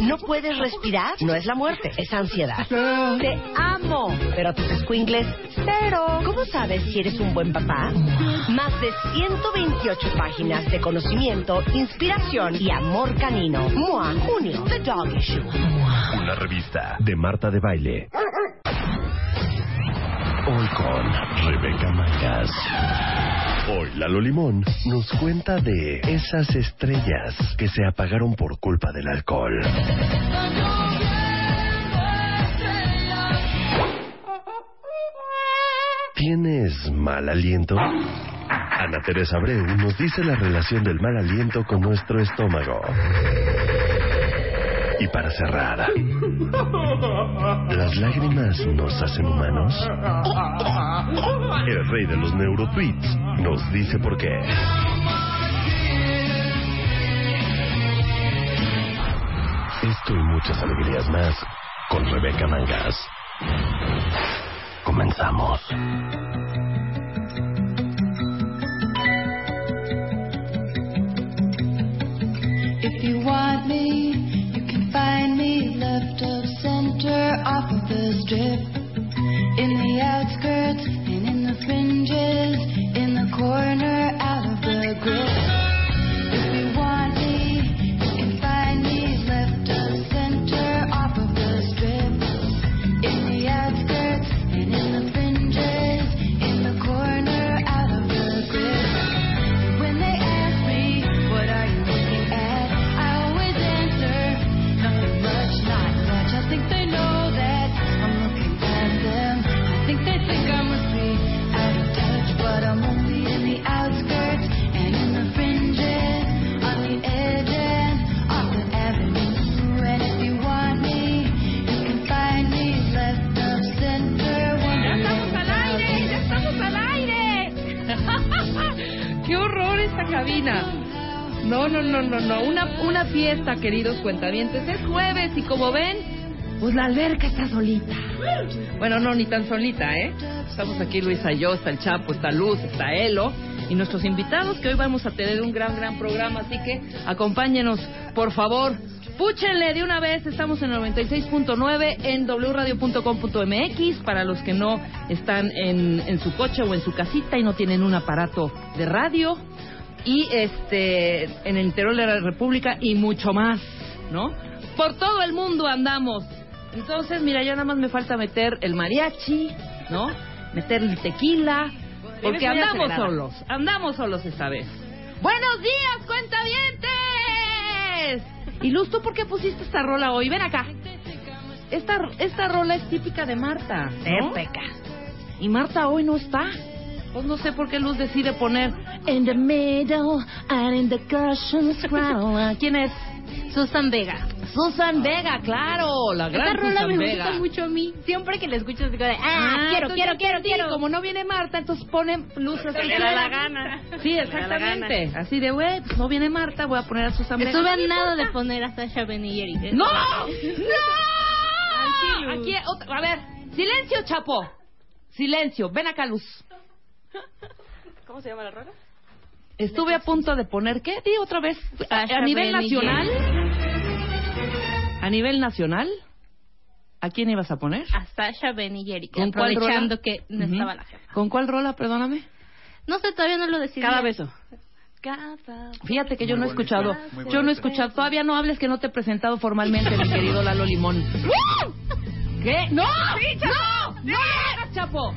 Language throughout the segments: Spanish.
No puedes respirar, no es la muerte, es ansiedad. Te amo, pero tus escuingles, cero. ¿Cómo sabes si eres un buen papá? Más de 128 páginas de conocimiento, inspiración y amor canino. MOA, junio, The Dog Issue. Una revista de Marta de Baile. Hoy con Rebeca Mangas. Hoy Lalo Limón nos cuenta de esas estrellas que se apagaron por culpa del alcohol. ¿Tienes mal aliento? Ana Teresa Abreu nos dice la relación del mal aliento con nuestro estómago. Y para cerrar, ¿las lágrimas nos hacen humanos? El rey de los neurotweets nos dice por qué. Esto y muchas alegrías más con Rebeca Mangas. Comenzamos. Strip. In the outskirts and in the fringes, in the corner out of the grip. If want can find left of center off of the strip. In the outskirts and in the fringes, in the corner out of the. When they ask me, what are you looking at? I always answer, nothing much, not much. I think they know esta cabina! No, no, no, no, no. Una, una fiesta, queridos cuentavientes. Es jueves y como ven, pues la alberca está solita. Bueno, no, ni tan solita, ¿eh? Estamos aquí Luisa y yo, está el Chapo, está Luz, está Elo y nuestros invitados que hoy vamos a tener un gran, gran programa. Así que acompáñenos, por favor. Púchenle de una vez, estamos en 96.9 en wradio.com.mx para los que no están en, en su coche o en su casita y no tienen un aparato de radio y este en el interior de la República y mucho más, ¿no? Por todo el mundo andamos. Entonces, mira, ya nada más me falta meter el mariachi, ¿no? Meter el tequila, porque andamos solos, andamos solos esta vez. Buenos días, cuentavientes. Y Luz, ¿tú por qué pusiste esta rola hoy? Ven acá. Esta, esta rola es típica de Marta, ¿no? Y Marta hoy no está. Pues no sé por qué Luz decide poner In the middle and in the cushions crown. ¿Quién es? Susan Vega. Susan Vega, claro, la gran Esta rola Susan me Vega. gusta mucho a mí. Siempre que la escucho, digo de, ah, quiero, entonces quiero, quiero, entendí. quiero. Como no viene Marta, entonces ponen Luz así. Le da la gana. Sí, exactamente. Así de, güey, pues no viene Marta, voy a poner a Susan Vega. Estuve No nada de poner a Sasha Benigeri. ¡No! sí, ¡No! Luz. Aquí, otra- a ver, silencio, Chapo. Silencio, ven acá, Luz. ¿Cómo se llama la rola? Estuve a punto de poner, ¿qué? Di otra vez. A, nivel nacional. A nivel nacional. ¿A quién ibas a poner? A Sasha Benigeri. ¿Con cuál Aprovechando rola? que no estaba la jefa. ¿Con cuál rola, perdóname? No sé, todavía no lo decidí. Cada beso. Fíjate que yo no he escuchado. Yo no he escuchado. Todavía no hables que no te he presentado formalmente, mi querido Lalo Limón. ¿Qué? ¡No! ¡No! ¡No! hagas, Chapo!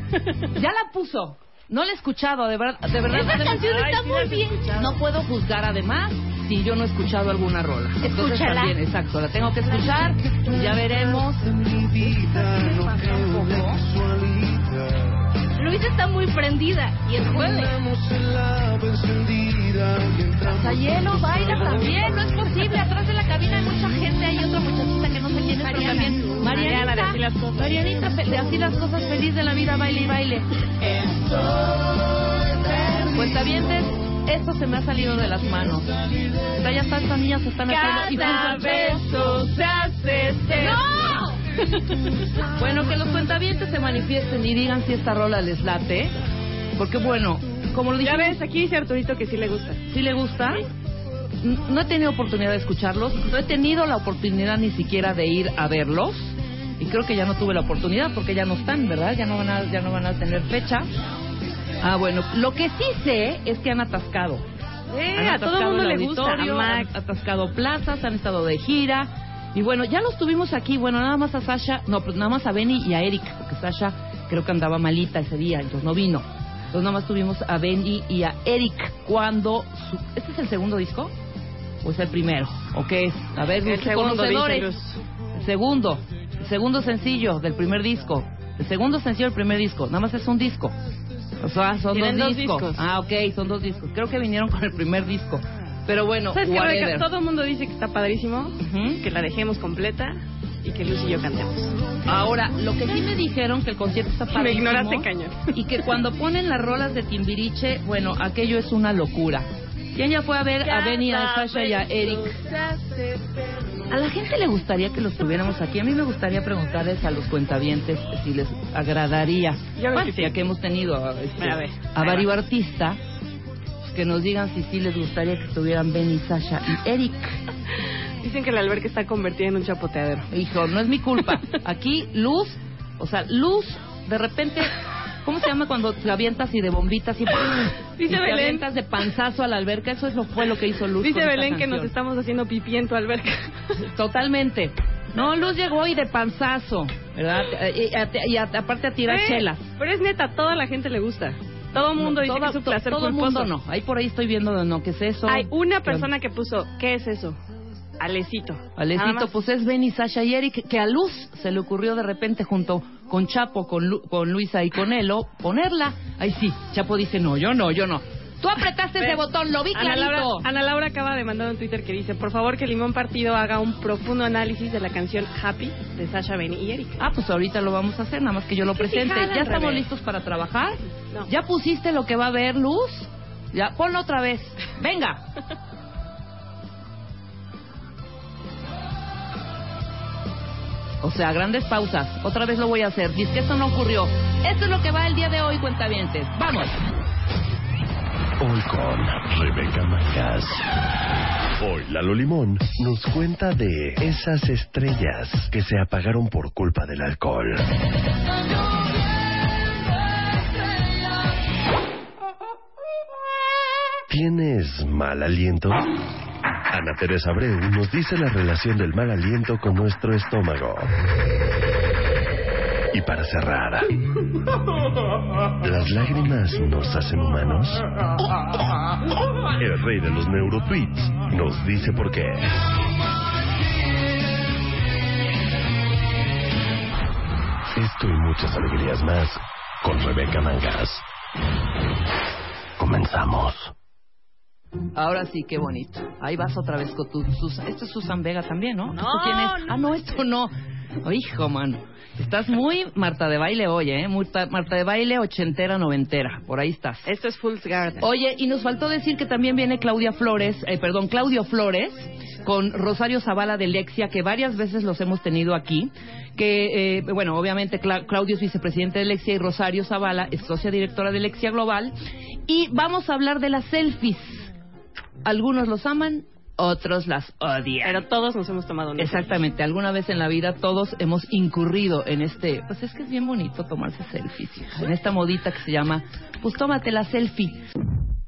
Ya la puso. No la he escuchado, de verdad. De verdad Esta de- canción Ay, está sí muy bien. escuchado. No puedo juzgar además si yo no he escuchado alguna rola. Entonces Escúchala. también, exacto, la tengo que escuchar. Ya veremos. Luis está muy prendida. Y es jueves. Sayelo baila también, no es posible. Atrás de la cabina hay mucha gente, hay otra muchachita que no sé quién es, pero también. Mariana, de Así las Cosas. Marianita, de así las cosas, feliz de la vida, baile y baile. Cuentavientes, esto se me ha salido de las manos. Ya están, estas niñas se están haciendo. Cada beso se hace. ¡No! bueno, que los cuentavientes se manifiesten y digan si esta rola les late. Porque bueno, como lo Ya dijimos, ves, aquí dice Arturito que sí le gusta. ¿Sí le gusta? No he tenido oportunidad de escucharlos, no he tenido la oportunidad ni siquiera de ir a verlos y creo que ya no tuve la oportunidad porque ya no están, ¿verdad? Ya no van a, ya no van a tener fecha. Ah, bueno, lo que sí sé es que han atascado. Eh, Han a todo atascado el mundo el le gusta. Han atascado plazas, han estado de gira. Y bueno, ya los tuvimos aquí, bueno, nada más a Sasha, no, pues nada más a Benny y a Eric, porque Sasha creo que andaba malita ese día, entonces no vino. Entonces nada más tuvimos a Benny y a Eric cuando... Su... ¿Este es el segundo disco? ¿O es el primero? ¿O qué es? A ver, El segundo, conocedores. El segundo. El segundo sencillo del primer disco. El segundo sencillo del primer disco. Nada más es un disco. O sea, son dos dos discos. discos. Ah, ok, son dos discos. Creo que vinieron con el primer disco. Pero bueno, ¿Sabes. Rebeca? Todo el mundo dice que está padrísimo, Ujú. que la dejemos completa y que Luz y yo cantemos. Ahora, lo que sí me dijeron que el concierto está Me padrísimo. ignoraste cañón. Y que cuando ponen las rolas de Timbiriche, bueno, aquello es una locura. ¿Quién ya fue a ver a Benny, a Sasha y a Eric? A la gente le gustaría que los tuviéramos aquí. A mí me gustaría preguntarles a los cuentavientes si les agradaría. Ya Bueno, que sí. ya que hemos tenido a, este, A ver, a ahí varios va. artistas, pues que nos digan si sí les gustaría que estuvieran Benny, Sasha y Eric. Dicen que la alberca está convertida en un chapoteadero. Hijo, no es mi culpa. Aquí, luz, o sea, luz, de repente, ¿cómo se llama cuando te avientas y de bombitas y, y Dice te Belén. avientas de panzazo a la alberca? Eso es lo, fue lo que hizo Luz. Dice Belén que nos estamos haciendo pipí en tu alberca. Totalmente. No, Luz llegó y de panzazo, ¿verdad? Y, y- aparte a tirar Eh, chelas. Pero es neta, toda la gente le gusta. Todo el mundo No, dice toda- que es un placer Todo el mundo no. Ahí por ahí estoy viendo no, ¿qué es eso? Hay una ¿Qué- persona que puso, ¿qué es eso? Alecito. Alecito, pues es Benny, Sasha y Eric, que a Luz se le ocurrió de repente junto con Chapo, con, Lu- con Luisa y con Elo, ponerla. Ay, sí, Chapo dice, no, yo no, yo no. Tú apretaste ese botón, lo vi Ana Laura, clarito. Ana Laura acaba de mandar un Twitter que dice, por favor que Limón Partido haga un profundo análisis de la canción Happy de Sasha, Benny y Eric. Ah, pues ahorita lo vamos a hacer, nada más que yo lo ¿Qué presente. ¿Ya estamos listos para trabajar? No. ¿Ya pusiste lo que va a ver, Luz? Ya, ponlo otra vez. Venga. O sea, grandes pausas. Otra vez lo voy a hacer. Dice que esto no ocurrió. Esto es lo que va el día de hoy, cuentavientes. Vamos. Hoy con Rebeca Mangas. Hoy Lalo Limón nos cuenta de esas estrellas que se apagaron por culpa del alcohol. ¿Tienes mal aliento? Ana Teresa Abreu nos dice la relación del mal aliento con nuestro estómago. Y para cerrar, ¿las lágrimas nos hacen humanos? El rey de los neurotweets nos dice por qué. Esto y muchas alegrías más con Rebeca Mangas. Comenzamos. Ahora sí, qué bonito. Ahí vas otra vez con tu Susan. Esto es Susan Vega también, ¿no? No, ¿Esto quién es? no. Ah, no, esto no. Oh, hijo, mano. Estás muy Marta de baile hoy, ¿eh? Muy ta- Marta de baile ochentera, noventera. Por ahí estás. Esto es Fool's Garden. Oye, y nos faltó decir que también viene Claudia Flores, eh, perdón, Claudio Flores, con Rosario Zavala de Lexia, que varias veces los hemos tenido aquí. Que, eh, bueno, obviamente Cla- Claudio es vicepresidente de Lexia y Rosario Zavala es socia directora de Lexia Global. Y vamos a hablar de las selfies. Algunos los aman, otros las odian. Pero todos nos hemos tomado una. Exactamente, alguna vez en la vida todos hemos incurrido en este, pues es que es bien bonito tomarse selfies, en esta modita que se llama, pues tómate la selfie.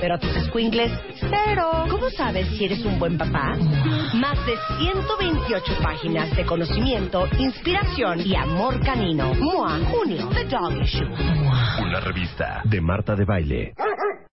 pero a tus squinkles, cero. ¿Cómo sabes si eres un buen papá? Más de 128 páginas de conocimiento, inspiración y amor canino. MOA, junio, The Dog Issue. Una revista de Marta de Baile.